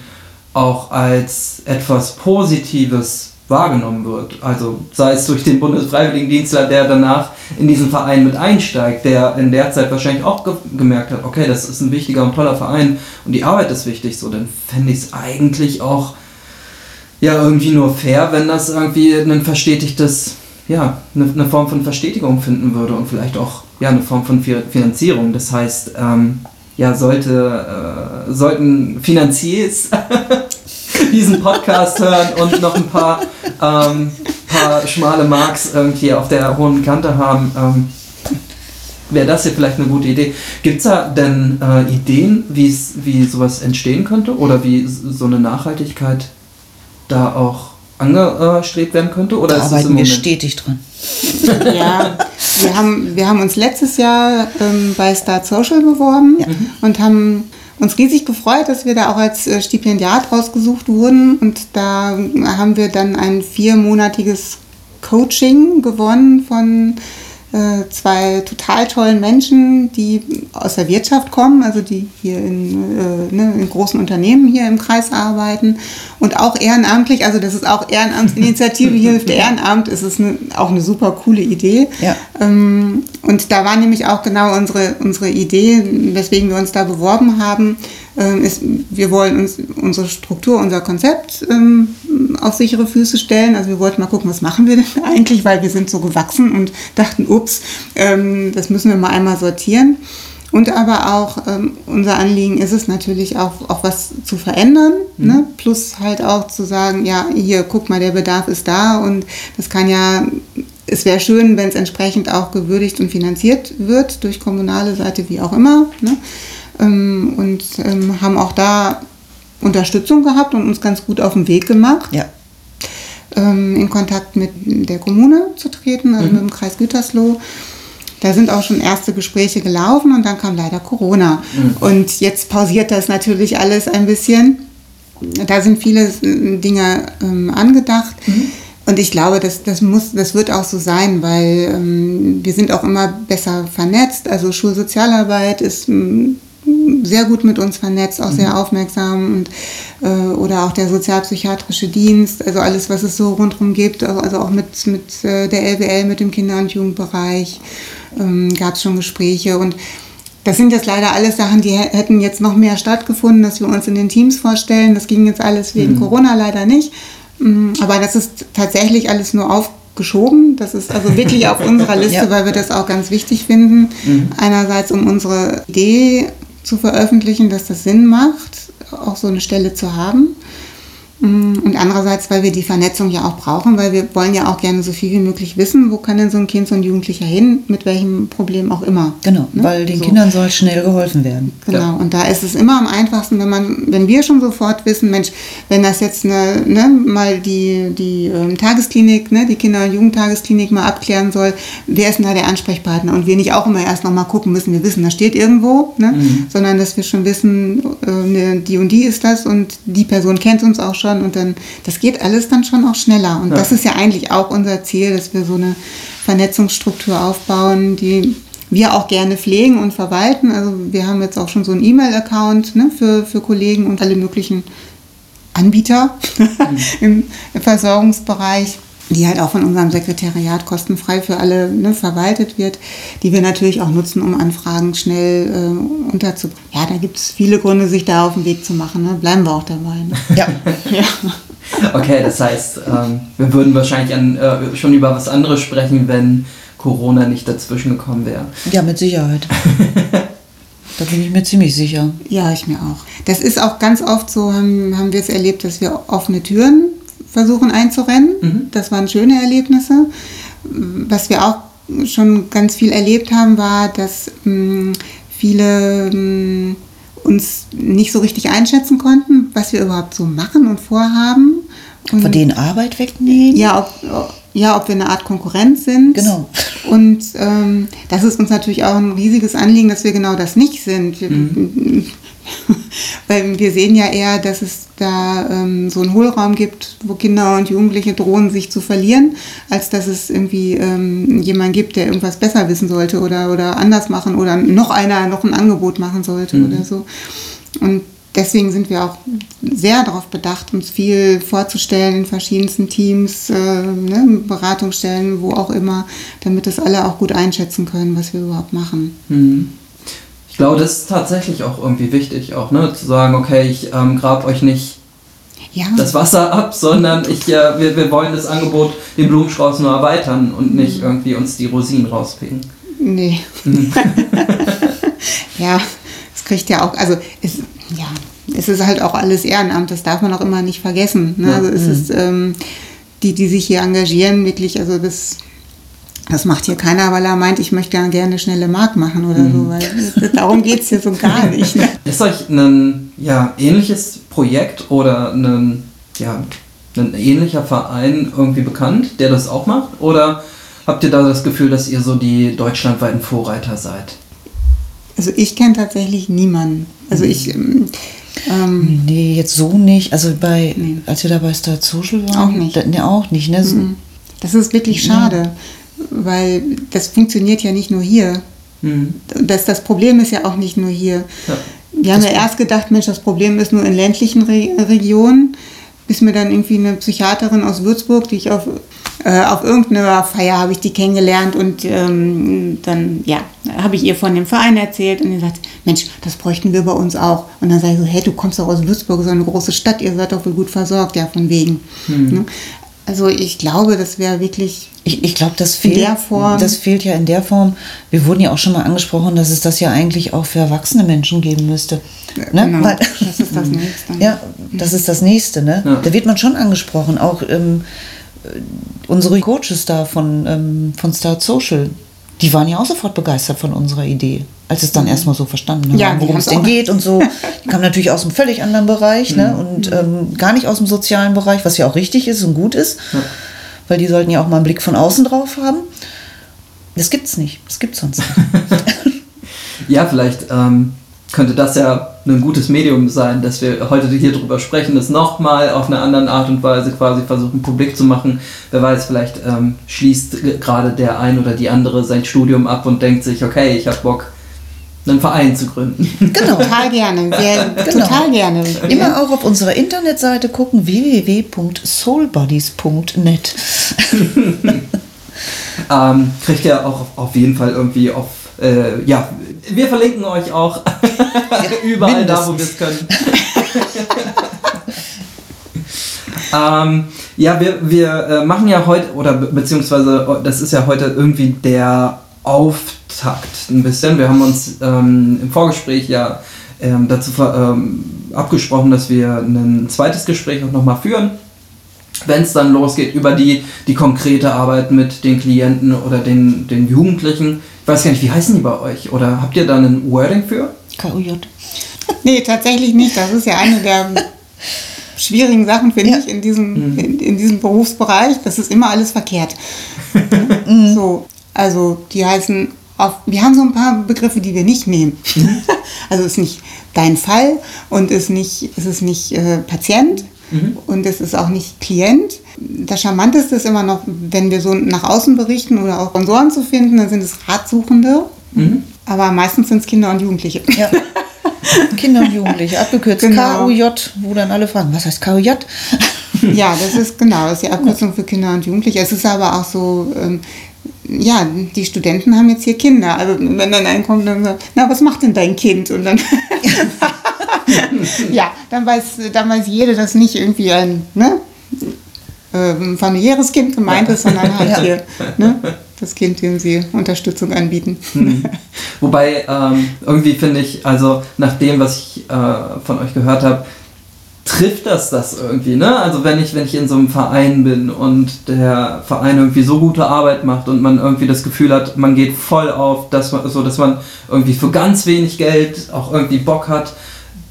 auch als etwas Positives wahrgenommen wird. Also sei es durch den Bundesfreiwilligendienstler, der danach in diesen Verein mit einsteigt, der in der Zeit wahrscheinlich auch ge gemerkt hat, okay, das ist ein wichtiger und toller Verein und die Arbeit ist wichtig, so dann fände ich es eigentlich auch ja irgendwie nur fair, wenn das irgendwie ein verstetigtes, ja, eine, eine Form von Verstetigung finden würde und vielleicht auch ja eine Form von Finanzierung. Das heißt, ähm, ja, sollte, äh, sollten Finanziers [laughs] diesen Podcast hören und noch ein paar, ähm, paar schmale Marks irgendwie auf der hohen Kante haben, ähm, wäre das hier vielleicht eine gute Idee. Gibt es da denn äh, Ideen, wie sowas entstehen könnte oder wie so eine Nachhaltigkeit da auch angestrebt werden könnte? Oder da arbeiten wir stetig dran. [laughs] ja, wir haben, wir haben uns letztes Jahr ähm, bei Start Social beworben ja. und haben uns riesig gefreut, dass wir da auch als äh, Stipendiat rausgesucht wurden. Und da haben wir dann ein viermonatiges Coaching gewonnen von zwei total tollen Menschen, die aus der Wirtschaft kommen, also die hier in, äh, ne, in großen Unternehmen hier im Kreis arbeiten und auch ehrenamtlich, also das ist auch Ehrenamtsinitiative hier Hilfe Ehrenamt, ist es eine, auch eine super coole Idee. Ja. Ähm, und da war nämlich auch genau unsere, unsere Idee, weswegen wir uns da beworben haben, ähm, ist, wir wollen uns unsere Struktur, unser Konzept ähm, auf sichere Füße stellen. Also wir wollten mal gucken, was machen wir denn [laughs] eigentlich, weil wir sind so gewachsen und dachten, ups, ähm, das müssen wir mal einmal sortieren. Und aber auch ähm, unser Anliegen ist es natürlich auch, auch was zu verändern, mhm. ne? plus halt auch zu sagen, ja, hier, guck mal, der Bedarf ist da und das kann ja, es wäre schön, wenn es entsprechend auch gewürdigt und finanziert wird durch kommunale Seite, wie auch immer. Ne? Ähm, und ähm, haben auch da Unterstützung gehabt und uns ganz gut auf den Weg gemacht. Ja. Ähm, in Kontakt mit der Kommune zu treten, also mhm. mit dem Kreis Gütersloh. Da sind auch schon erste Gespräche gelaufen und dann kam leider Corona. Mhm. Und jetzt pausiert das natürlich alles ein bisschen. Da sind viele äh, Dinge ähm, angedacht. Mhm. Und ich glaube, das, das, muss, das wird auch so sein, weil ähm, wir sind auch immer besser vernetzt. Also Schulsozialarbeit ist sehr gut mit uns vernetzt, auch sehr mhm. aufmerksam und äh, oder auch der sozialpsychiatrische Dienst, also alles, was es so rundherum gibt, also auch mit, mit äh, der LWL, mit dem Kinder- und Jugendbereich ähm, gab es schon Gespräche und das sind jetzt leider alles Sachen, die hätten jetzt noch mehr stattgefunden, dass wir uns in den Teams vorstellen. Das ging jetzt alles wegen mhm. Corona leider nicht. Mm, aber das ist tatsächlich alles nur aufgeschoben. Das ist also wirklich auf unserer [laughs] Liste, ja. weil wir das auch ganz wichtig finden. Mhm. Einerseits, um unsere Idee zu veröffentlichen, dass das Sinn macht, auch so eine Stelle zu haben. Mm, Und andererseits, weil wir die Vernetzung ja auch brauchen, weil wir wollen ja auch gerne so viel wie möglich wissen, wo kann denn so ein Kind, so ein Jugendlicher hin, mit welchem Problem auch immer. Genau, Ne? weil den So. Kindern soll schnell geholfen werden. Genau, Ja. und da ist es immer am einfachsten, wenn man, wenn wir schon sofort wissen, Mensch, wenn das jetzt eine, ne, mal die, die ähm, Tagesklinik, ne, die Kinder- und Jugendtagesklinik mal abklären soll, wer ist denn da der Ansprechpartner? Und wir nicht auch immer erst nochmal gucken müssen, wir wissen, das steht irgendwo, ne, sondern dass wir schon wissen, äh, ne, die und die ist das und die Person kennt uns auch schon und dann, das geht alles dann schon auch schneller. Und Ja. das ist ja eigentlich auch unser Ziel, dass wir so eine Vernetzungsstruktur aufbauen, die wir auch gerne pflegen und verwalten. Also wir haben jetzt auch schon so einen E-Mail-Account ne, für, für Kollegen und alle möglichen Anbieter [laughs] im Versorgungsbereich, die halt auch von unserem Sekretariat kostenfrei für alle ne, verwaltet wird, die wir natürlich auch nutzen, um Anfragen schnell äh, unterzubringen. Ja, da gibt es viele Gründe, sich da auf den Weg zu machen. Ne? Bleiben wir auch dabei. Ne? Ja. [laughs] ja. Okay, das heißt, ähm, wir würden wahrscheinlich an, äh, schon über was anderes sprechen, wenn Corona nicht dazwischen gekommen wäre. ja, mit Sicherheit. [laughs] da bin ich mir ziemlich sicher. Ja, ich mir auch. Das ist auch ganz oft so, haben, haben wir es erlebt, dass wir offene Türen versuchen einzurennen. Mhm. Das waren schöne Erlebnisse. Was wir auch schon ganz viel erlebt haben, war, dass mh, viele mh, uns nicht so richtig einschätzen konnten, was wir überhaupt so machen und vorhaben. Und Von denen Arbeit wegnehmen? ja, ob, ja, ob wir eine Art Konkurrenz sind. Genau. Und ähm, das ist uns natürlich auch ein riesiges Anliegen, dass wir genau das nicht sind. Wir, [laughs] Weil wir sehen ja eher, dass es da ähm, so einen Hohlraum gibt, wo Kinder und Jugendliche drohen, sich zu verlieren, als dass es irgendwie ähm, jemanden gibt, der irgendwas besser wissen sollte oder, oder anders machen oder noch einer noch ein Angebot machen sollte oder so. Und deswegen sind wir auch sehr darauf bedacht, uns viel vorzustellen in verschiedensten Teams, äh, ne, Beratungsstellen, wo auch immer, damit das alle auch gut einschätzen können, was wir überhaupt machen. Hm. Ich glaube, das ist tatsächlich auch irgendwie wichtig, auch ne, zu sagen, okay, ich ähm, grab euch nicht Ja, das Wasser ab, sondern ich, äh, wir, wir wollen das Angebot, den Blumenstrauß nur erweitern und nicht irgendwie uns die Rosinen rauspicken. nee. [laughs] ja, es kriegt ja auch, also es, ja, es ist halt auch alles Ehrenamt, das darf man auch immer nicht vergessen. Ne? Also es ist, ähm, die, die sich hier engagieren, wirklich, also das, das macht hier keiner, weil er meint, ich möchte ja gerne schnelle Mark machen oder so, weil darum geht es hier so gar [laughs] nicht. Ne? Ist euch ein ja, ähnliches Projekt oder ein, ja, ein ähnlicher Verein irgendwie bekannt, der das auch macht? Oder habt ihr da das Gefühl, dass ihr so die deutschlandweiten Vorreiter seid? Also ich kenne tatsächlich niemanden. Also ich, ähm, ähm, Nee, jetzt so nicht. Also bei, Nee. als wir da bei Start Social waren. Auch nicht. Da, nee, auch nicht. Ne? So- das ist wirklich schade, weil das funktioniert ja nicht nur hier. Hm. Das, das Problem ist ja auch nicht nur hier. Ja. Wir haben ja erst gedacht, Mensch, das Problem ist nur in ländlichen Re Regionen, bis mir dann irgendwie eine Psychiaterin aus Würzburg, die ich auf, äh, auf irgendeiner Feier habe ich die kennengelernt und ähm, dann, ja, habe ich ihr von dem Verein erzählt und sie sagt, Mensch, das bräuchten wir bei uns auch. Und dann sage ich so, hey, du kommst doch aus Würzburg, so eine große Stadt, ihr seid doch wohl gut versorgt, ja, von wegen. Ne? Also ich glaube, das wäre wirklich Ich, ich glaube, das In fehlt. der Form. Das fehlt ja in der Form. Wir wurden ja auch schon mal angesprochen, dass es das ja eigentlich auch für erwachsene Menschen geben müsste. Ne? Genau, Weil- das ist das Nächste. [laughs] Ja, das ist das Nächste. Ne? Ja. Da wird man schon angesprochen. Auch ähm, äh, unsere Coaches da von, ähm, von Start Social, die waren ja auch sofort begeistert von unserer Idee, als es dann erstmal so verstanden haben, Mhm. Ja, worum es denn geht und so. [laughs] Die kamen natürlich aus einem völlig anderen Bereich ne? und ähm, gar nicht aus dem sozialen Bereich, was ja auch richtig ist und gut ist, weil die sollten ja auch mal einen Blick von außen drauf haben. Das gibt's nicht. Das gibt's sonst nicht. [laughs] Ja, vielleicht ähm, könnte das ja ein gutes Medium sein, dass wir heute hier drüber sprechen, das nochmal auf eine andere Art und Weise quasi versuchen, publik zu machen. Wer weiß, vielleicht ähm, schließt gerade der ein oder die andere sein Studium ab und denkt sich, okay, ich habe Bock, einen Verein zu gründen. Genau. Total gerne, wir, [laughs] Genau. total gerne. Immer auch auf unserer Internetseite gucken, www.soulbuddies.net. [laughs] ähm, kriegt ihr auch auf, jeden Fall irgendwie auf, äh, ja, wir verlinken euch auch [laughs] überall da, wo wir es können. ähm, ja, wir, wir äh, machen ja heute, oder be beziehungsweise oh, das ist ja heute irgendwie der Auftakt ein bisschen. Wir haben uns ähm, im Vorgespräch ja ähm, dazu ähm, abgesprochen, dass wir ein zweites Gespräch auch nochmal führen, wenn es dann losgeht über die, die konkrete Arbeit mit den Klienten oder den, den Jugendlichen. Ich weiß gar nicht, wie heißen die bei euch? Oder habt ihr da ein Wording für? KUJ. [laughs] Nee, tatsächlich nicht. Das ist ja eine der [laughs] schwierigen Sachen, finde Ja. ich, in diesem, in, in diesem Berufsbereich. Das ist immer alles verkehrt. [laughs] so, also die heißen, auf, wir haben so ein paar Begriffe, die wir nicht nehmen. [laughs] also ist nicht dein Fall und ist nicht, es ist nicht äh, Patient und es ist auch nicht Klient. Das Charmanteste ist immer noch, wenn wir so nach außen berichten oder auch Sponsoren zu finden, dann sind es Ratsuchende. Aber meistens sind es Kinder und Jugendliche. Ja. [laughs] Kinder und Jugendliche, abgekürzt Genau. KUJ, wo dann alle fragen, was heißt KUJ? Ja, das ist genau, das ist die Abkürzung für Kinder und Jugendliche. Es ist aber auch so, ähm, ja, die Studenten haben jetzt hier Kinder. Also wenn dann einer kommt, dann sagt, na, was macht denn dein Kind? Und dann, [laughs] ja, dann weiß, dann weiß jede, dass nicht irgendwie ein ne, ähm, familiäres Kind gemeint ist, sondern halt Ja. hier ne, das Kind, dem sie Unterstützung anbieten. Wobei, ähm, irgendwie finde ich, also nach dem, was ich äh, von euch gehört habe, trifft das das irgendwie, ne? Also wenn ich, wenn ich in so einem Verein bin und der Verein irgendwie so gute Arbeit macht und man irgendwie das Gefühl hat, man geht voll auf, dass man, so dass man irgendwie für ganz wenig Geld auch irgendwie Bock hat,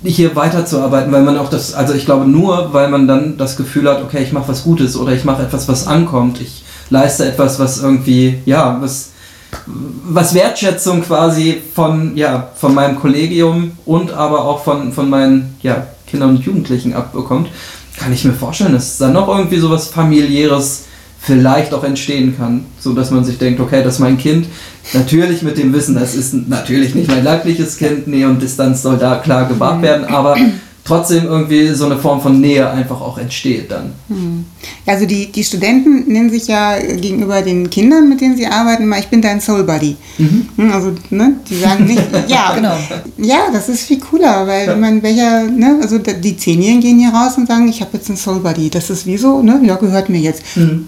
hier weiterzuarbeiten, weil man auch das, also ich glaube nur, weil man dann das Gefühl hat, okay, ich mache was Gutes oder ich mache etwas, was ankommt, ich leiste etwas, was irgendwie, ja, was was Wertschätzung quasi von, ja, von meinem Kollegium und aber auch von, von meinen ja, Kindern und Jugendlichen abbekommt, kann ich mir vorstellen, dass dann noch irgendwie sowas familiäres vielleicht auch entstehen kann, so dass man sich denkt, okay, das ist mein Kind, natürlich mit dem Wissen, das ist natürlich nicht mein leibliches Kind, Nähe und Distanz soll da klar gewahrt werden, aber trotzdem irgendwie so eine Form von Nähe einfach auch entsteht dann. Also die, die Studenten nennen sich ja gegenüber den Kindern, mit denen sie arbeiten, mal, ich bin dein Soul Buddy. Hm, Also, ne, die sagen nicht, [laughs] ja, Genau. Ja, das ist viel cooler, weil wenn man welcher, ne, also die Zehnjährigen gehen hier raus und sagen, ich habe jetzt einen Soul Buddy. Das ist wie so, ne, ja, gehört mir jetzt.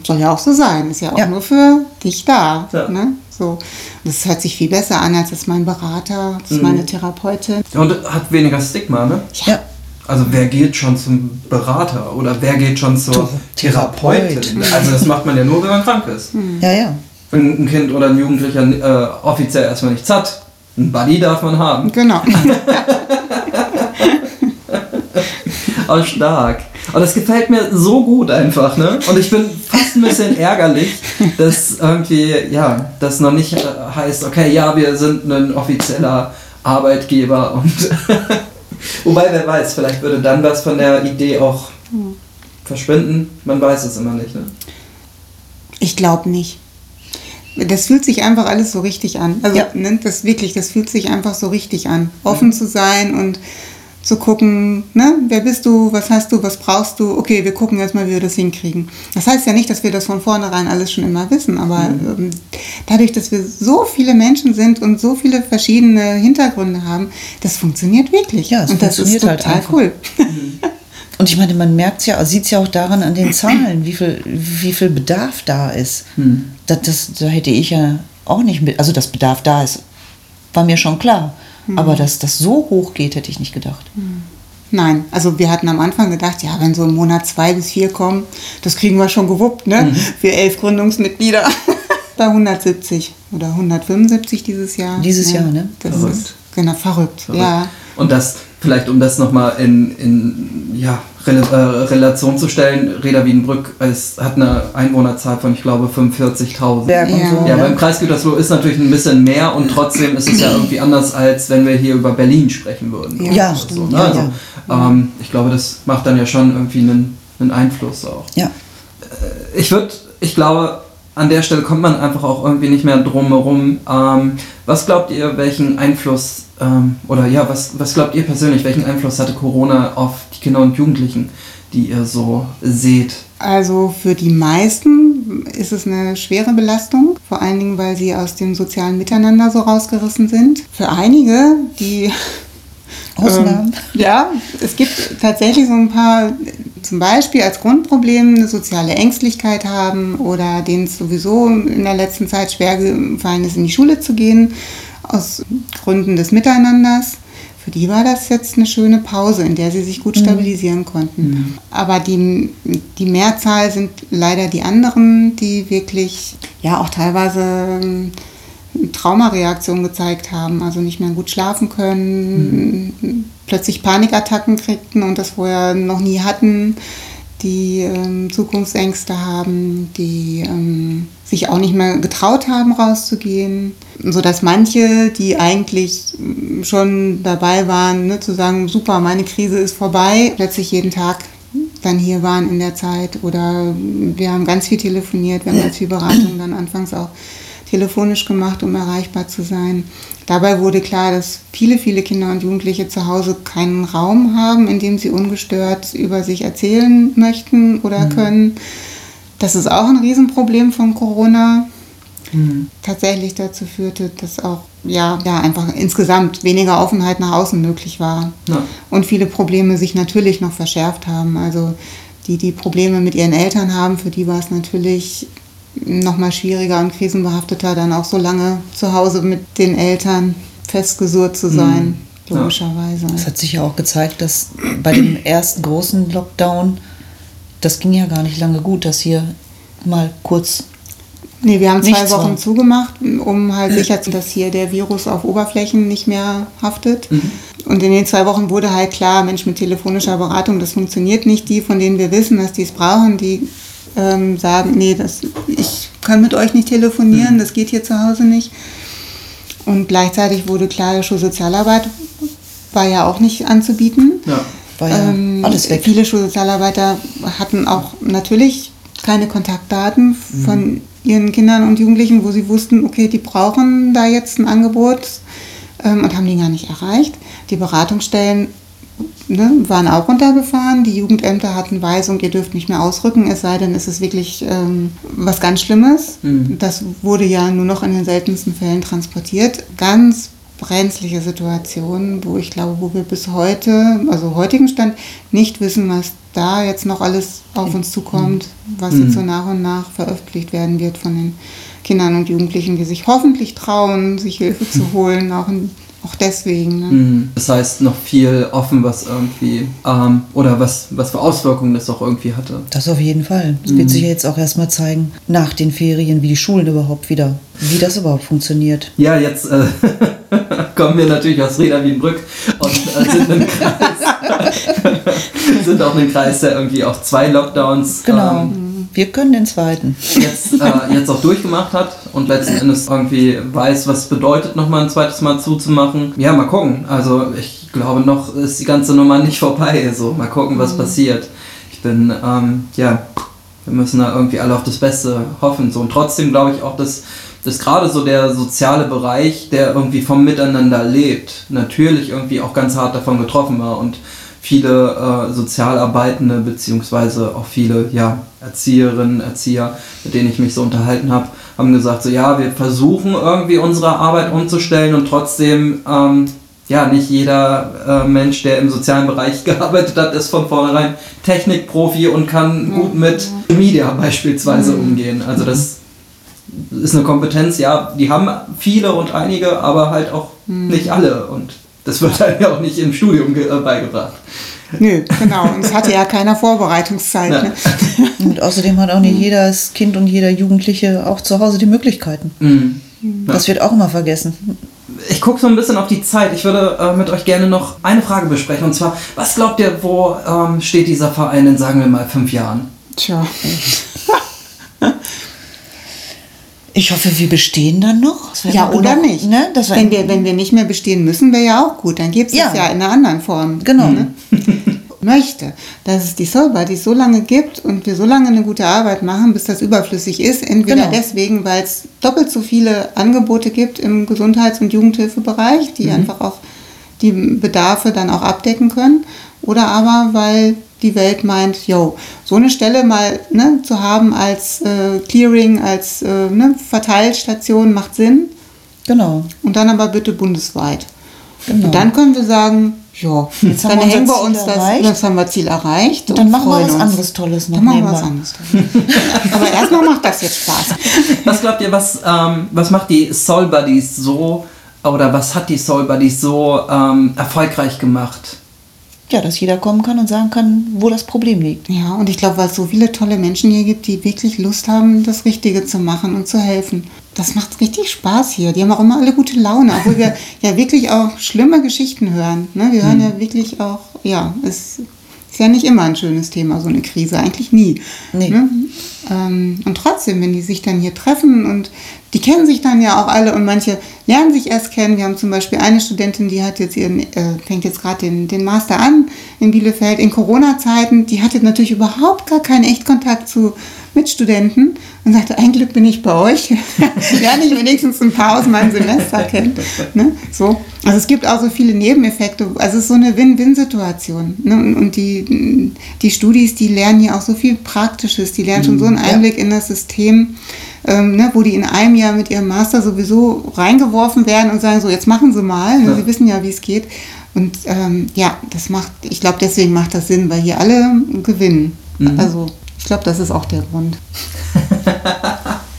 Soll ja auch so sein. Ist ja auch Ja. nur für dich da. Ja. Ne? So. Das hört sich viel besser an, als ist mein Berater, das ist meine Therapeutin. Und hat weniger Stigma, ne? Ja. Also wer geht schon zum Berater oder wer geht schon zur Therapeutin? Therapeut. Also das macht man ja nur, wenn man krank ist. Ja, ja. Wenn ein Kind oder ein Jugendlicher äh, offiziell erstmal nichts hat, ein Buddy darf man haben. Genau. [laughs] Oh, stark. Und das gefällt mir so gut einfach, ne? Und ich bin fast ein bisschen ärgerlich, dass irgendwie, ja, das noch nicht äh, heißt, okay, ja, wir sind ein offizieller Arbeitgeber und [laughs] wobei, wer weiß, vielleicht würde dann was von der Idee auch verschwinden. Man weiß es immer nicht, ne? Ich glaube nicht. Das fühlt sich einfach alles so richtig an. Also, Ja. ne, das wirklich, das fühlt sich einfach so richtig an. Offen zu sein und zu gucken, ne, wer bist du, was hast du, was brauchst du, okay, wir gucken jetzt mal, wie wir das hinkriegen. Das heißt ja nicht, dass wir das von vornherein alles schon immer wissen, aber ähm, dadurch, dass wir so viele Menschen sind und so viele verschiedene Hintergründe haben, das funktioniert wirklich. Ja, es und das ist funktioniert halt total einfach. cool. [laughs] Und ich meine, man merkt es ja, sieht es ja auch daran an den Zahlen, wie viel, wie viel Bedarf da ist. Das, das, da hätte ich ja auch nicht mit, also dass Bedarf da ist, war mir schon klar. Aber dass das so hoch geht, hätte ich nicht gedacht. Nein, also wir hatten am Anfang gedacht, ja, wenn so im Monat zwei bis vier kommen, das kriegen wir schon gewuppt, ne? Für elf Gründungsmitglieder. [laughs] Bei 170 oder 175 dieses Jahr. Dieses Jahr, ne? Das Verrückt. ist genau verrückt, ja. Und das, vielleicht um das nochmal in, in ja, Rel äh, Relation zu stellen, Reda Wiedenbrück es hat eine Einwohnerzahl von, ich glaube, 45.000. Berg und Ja. so. Ja, ne? beim Kreis Gütersloh ist natürlich ein bisschen mehr und trotzdem ist es ja [clears throat] irgendwie anders, als wenn wir hier über Berlin sprechen würden. Ja, Also, stimmt. ne? Ja, also, Ähm, ich glaube, das macht dann ja schon irgendwie einen, einen Einfluss auch. Ja. Ich würde, ich glaube, an der Stelle kommt man einfach auch irgendwie nicht mehr drum herum. Ähm, was glaubt ihr, welchen Einfluss, ähm, oder ja, was, was glaubt ihr persönlich, welchen Einfluss hatte Corona auf die Kinder und Jugendlichen, die ihr so seht? Also für die meisten ist es eine schwere Belastung, vor allen Dingen, weil sie aus dem sozialen Miteinander so rausgerissen sind. Für einige, die Ausnahmen. Ähm, ja, es gibt tatsächlich so ein paar, zum Beispiel als Grundproblem eine soziale Ängstlichkeit haben oder denen es sowieso in der letzten Zeit schwer gefallen ist, in die Schule zu gehen, aus Gründen des Miteinanders. für die war das jetzt eine schöne Pause, in der sie sich gut stabilisieren konnten. Aber die, die Mehrzahl sind leider die anderen, die wirklich ja auch teilweise ähm, Traumareaktionen gezeigt haben, also nicht mehr gut schlafen können, plötzlich Panikattacken kriegten und das vorher noch nie hatten, die ähm, Zukunftsängste haben, die ähm, sich auch nicht mehr getraut haben, rauszugehen, sodass manche, die eigentlich ähm, schon dabei waren, ne, zu sagen, super, meine Krise ist vorbei, plötzlich jeden Tag dann hier waren in der Zeit oder wir haben ganz viel telefoniert, wir haben ganz viel Beratung dann anfangs auch telefonisch gemacht, um erreichbar zu sein. Dabei wurde klar, dass viele, viele Kinder und Jugendliche zu Hause keinen Raum haben, in dem sie ungestört über sich erzählen möchten oder können. Das ist auch ein Riesenproblem von Corona. Tatsächlich dazu führte, dass auch ja, ja einfach insgesamt weniger Offenheit nach außen möglich war. Ja. Und viele Probleme sich natürlich noch verschärft haben. Also die, die Probleme mit ihren Eltern haben, für die war es natürlich nochmal schwieriger und krisenbehafteter, dann auch so lange zu Hause mit den Eltern festgesurrt zu sein, Ja. logischerweise. Es hat sich ja auch gezeigt, dass bei dem [clears throat] ersten großen Lockdown, das ging ja gar nicht lange gut, dass hier mal kurz. Nee, wir haben zwei Nichts Wochen war. zugemacht, um halt sicher zu dass hier der Virus auf Oberflächen nicht mehr haftet. Und in den zwei Wochen wurde halt klar, Mensch, mit telefonischer Beratung, das funktioniert nicht. Die, von denen wir wissen, dass die es brauchen, die ähm, sagen, nee, das, ich kann mit euch nicht telefonieren, das geht hier zu Hause nicht. Und gleichzeitig wurde klar, Schulsozialarbeit war ja auch nicht anzubieten. Ja. War ja Ähm, alles weg. Viele Schulsozialarbeiter hatten auch natürlich keine Kontaktdaten von ihren Kindern und Jugendlichen, wo sie wussten, okay, die brauchen da jetzt ein Angebot ähm, und haben die gar nicht erreicht. Die Beratungsstellen ne, waren auch runtergefahren. Die Jugendämter hatten Weisung, ihr dürft nicht mehr ausrücken, es sei denn, es ist wirklich ähm, was ganz Schlimmes. Das wurde ja nur noch in den seltensten Fällen transportiert. Ganz brenzliche Situation, wo ich glaube, wo wir bis heute, also heutigen Stand, nicht wissen, was da jetzt noch alles auf uns zukommt, was jetzt so nach und nach veröffentlicht werden wird von den Kindern und Jugendlichen, die sich hoffentlich trauen, sich Hilfe zu [laughs] holen, auch, in, auch deswegen. Ne? Mhm. Das heißt, noch viel offen, was irgendwie, ähm, oder was, was für Auswirkungen das auch irgendwie hatte. Das auf jeden Fall. Es wird sich ja jetzt auch erstmal zeigen, nach den Ferien, wie die Schulen überhaupt wieder, wie das überhaupt funktioniert. Ja, jetzt äh, [laughs] kommen wir natürlich aus Reda Wienbrück und äh, sind, im Kreis, [laughs] sind auch ein Kreis, der irgendwie auch zwei Lockdowns Genau. ähm, Wir können den zweiten. jetzt, äh, jetzt auch durchgemacht hat und letzten Endes irgendwie weiß, was es bedeutet, nochmal ein zweites Mal zuzumachen. Ja, mal gucken. Also ich glaube, noch ist die ganze Nummer nicht vorbei. So, mal gucken, was passiert. Ich bin, ähm, ja, wir müssen da irgendwie alle auf das Beste hoffen. So. Und trotzdem glaube ich auch, dass, dass gerade so der soziale Bereich, der irgendwie vom Miteinander lebt, natürlich irgendwie auch ganz hart davon getroffen war und viele äh, Sozialarbeitende beziehungsweise auch viele ja, Erzieherinnen, Erzieher, mit denen ich mich so unterhalten habe, haben gesagt, so ja, wir versuchen irgendwie unsere Arbeit umzustellen und trotzdem ähm, ja, nicht jeder äh, Mensch, der im sozialen Bereich [laughs] gearbeitet hat, ist von vornherein Technikprofi und kann gut mit Media beispielsweise umgehen. Also das ist eine Kompetenz, ja, die haben viele und einige, aber halt auch nicht alle. Und das wird halt ja auch nicht im Studium äh, beigebracht. Nö, genau. Und es hatte ja keiner Vorbereitungszeit. Ne? [laughs] Und außerdem hat auch nicht jedes Kind und jeder Jugendliche auch zu Hause die Möglichkeiten. Mhm. Das wird auch immer vergessen. Ich gucke so ein bisschen auf die Zeit. Ich würde äh, mit euch gerne noch eine Frage besprechen. Und zwar, was glaubt ihr, wo ähm, steht dieser Verein in, sagen wir mal, fünf Jahren? Tja. [laughs] Ich hoffe, wir bestehen dann noch. Ja, noch- oder nicht. Ne? Wenn, wir, wenn wir nicht mehr bestehen müssen, wäre ja auch gut. Dann gibt es Ja. es ja in einer anderen Form. Genau. Ne? [laughs] möchte, dass es die Soul Buddies so lange gibt und wir so lange eine gute Arbeit machen, bis das überflüssig ist. Entweder Genau. deswegen, weil es doppelt so viele Angebote gibt im Gesundheits- und Jugendhilfebereich, die einfach auch die Bedarfe dann auch abdecken können. Oder aber, weil die Welt meint, yo, so eine Stelle mal ne, zu haben als äh, Clearing, als äh, ne, Verteilstation macht Sinn. Genau. Und dann aber bitte bundesweit. Genau. Und dann können wir sagen, ja, Jetzt haben dann hängen wir Ziel uns das, erreicht. das haben wir Ziel erreicht. Und dann und machen wir was uns. anderes Tolles noch Dann machen wir was anderes Tolles. Aber erstmal macht das jetzt Spaß. [laughs] Was glaubt ihr, was, ähm, was macht die Soul Buddies so oder was hat die Soul Buddies so ähm, erfolgreich gemacht? Ja, dass jeder kommen kann und sagen kann, wo das Problem liegt. Ja, und ich glaube, weil es so viele tolle Menschen hier gibt, die wirklich Lust haben, das Richtige zu machen und zu helfen. Das macht richtig Spaß hier. Die haben auch immer alle gute Laune, obwohl wir [laughs] ja wirklich auch schlimme Geschichten hören. Ne? Wir hören ja wirklich auch, ja, es ist ja nicht immer ein schönes Thema, so eine Krise, eigentlich nie. Nee. Ne? Ähm, und trotzdem, wenn die sich dann hier treffen und die kennen sich dann ja auch alle und manche lernen sich erst kennen. Wir haben zum Beispiel eine Studentin, die hat jetzt ihren, äh, fängt jetzt gerade den, den Master an in Bielefeld in Corona-Zeiten. Die hatte natürlich überhaupt gar keinen Echtkontakt zu Mitstudenten und sagte, ein Glück bin ich bei euch. [laughs] Lerne ich wenigstens ein paar aus meinem Semester kennen. Ne? So. Also es gibt auch so viele Nebeneffekte. Also es ist so eine Win-Win-Situation. Ne? Und, die, die Studis, die lernen hier auch so viel Praktisches. Die lernen schon so einen Einblick in das System ähm, ne, wo die in einem Jahr mit ihrem Master sowieso reingeworfen werden und sagen, so jetzt machen sie mal, ne, Ja. sie wissen ja, wie es geht. Und ähm, ja, das macht, ich glaube, deswegen macht das Sinn, weil hier alle gewinnen. Also ich glaube, das ist auch der Grund. [laughs]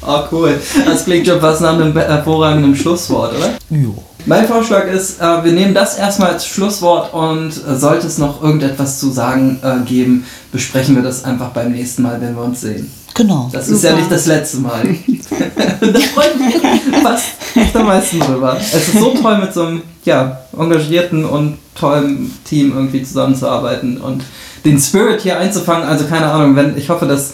Oh, cool. Das klingt schon fast nach einem hervorragenden Schlusswort, oder? Jo. Mein Vorschlag ist, äh, wir nehmen das erstmal als Schlusswort und äh, sollte es noch irgendetwas zu sagen äh, geben, besprechen wir das einfach beim nächsten Mal, wenn wir uns sehen. Genau. Das ist ja Super. nicht das letzte Mal. [laughs] da freue ich mich fast echt am meisten drüber. Es ist so toll, mit so einem ja, engagierten und tollen Team irgendwie zusammenzuarbeiten und den Spirit hier einzufangen. Also keine Ahnung, wenn ich hoffe, das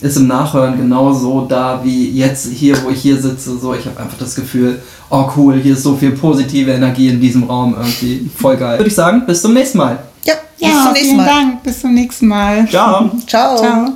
ist im Nachhören genauso da wie jetzt hier, wo ich hier sitze. So, ich habe einfach das Gefühl, oh cool, hier ist so viel positive Energie in diesem Raum irgendwie. Voll geil. Würde ich sagen, bis zum nächsten Mal. Ja, bis Ja, zum nächsten vielen Mal. Dank. Bis zum nächsten Mal. Ciao. Ciao. Ciao.